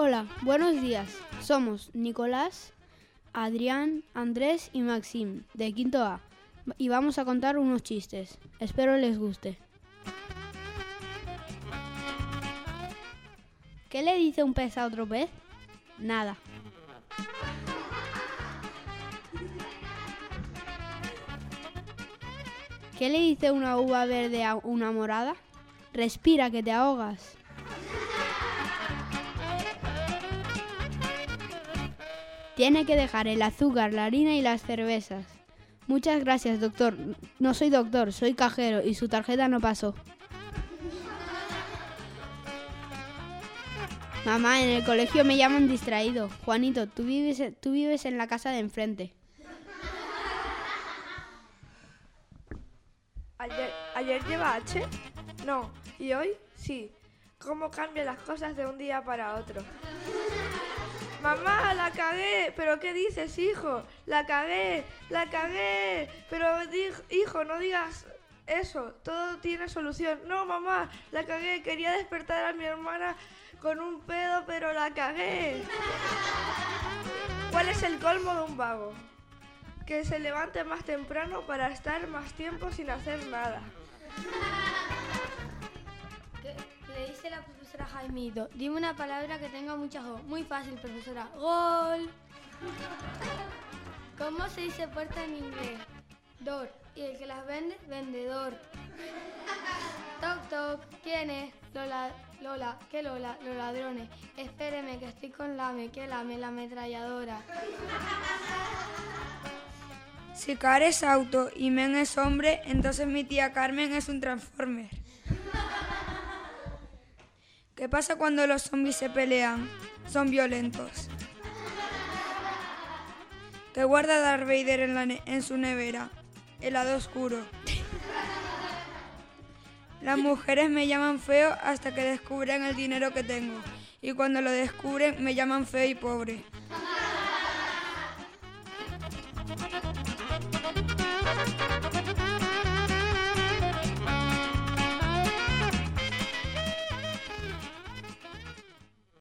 Hola, buenos días. Somos Nicolás, Adrián, Andrés y Maxim, de Quinto A. Y vamos a contar unos chistes. Espero les guste. ¿Qué le dice un pez a otro pez? Nada. ¿Qué le dice una uva verde a una morada? Respira que te ahogas. Tiene que dejar el azúcar, la harina y las cervezas. Muchas gracias, doctor. No soy doctor, soy cajero y su tarjeta no pasó. Mamá, en el colegio me llaman distraído. Juanito, tú vives, tú vives en la casa de enfrente. ¿Ayer, ¿Ayer lleva H? No. ¿Y hoy? Sí. ¿Cómo cambian las cosas de un día para otro? Mamá, la cagué. ¿Pero qué dices, hijo? La cagué, la cagué. Pero hijo, no digas eso. Todo tiene solución. No, mamá, la cagué. Quería despertar a mi hermana con un pedo, pero la cagué. ¿Cuál es el colmo de un vago? Que se levante más temprano para estar más tiempo sin hacer nada. Le dice la profesora Jaimito, dime una palabra que tenga muchas O. Muy fácil, profesora. Gol. ¿Cómo se dice puerta en inglés? Door. Y el que las vende, vendedor. Toc, toc. ¿Quién es? Lola. Lola. ¿Qué Lola? Los ladrones. Espéreme que estoy con Lame. ¿Qué Lame? La ametralladora. Si Car es auto y Men es hombre, entonces mi tía Carmen es un transformer. ¿Qué pasa cuando los zombies se pelean? Son violentos. ¿Qué guarda Darth Vader en, la en su nevera? Helado oscuro. Las mujeres me llaman feo hasta que descubren el dinero que tengo. Y cuando lo descubren me llaman feo y pobre.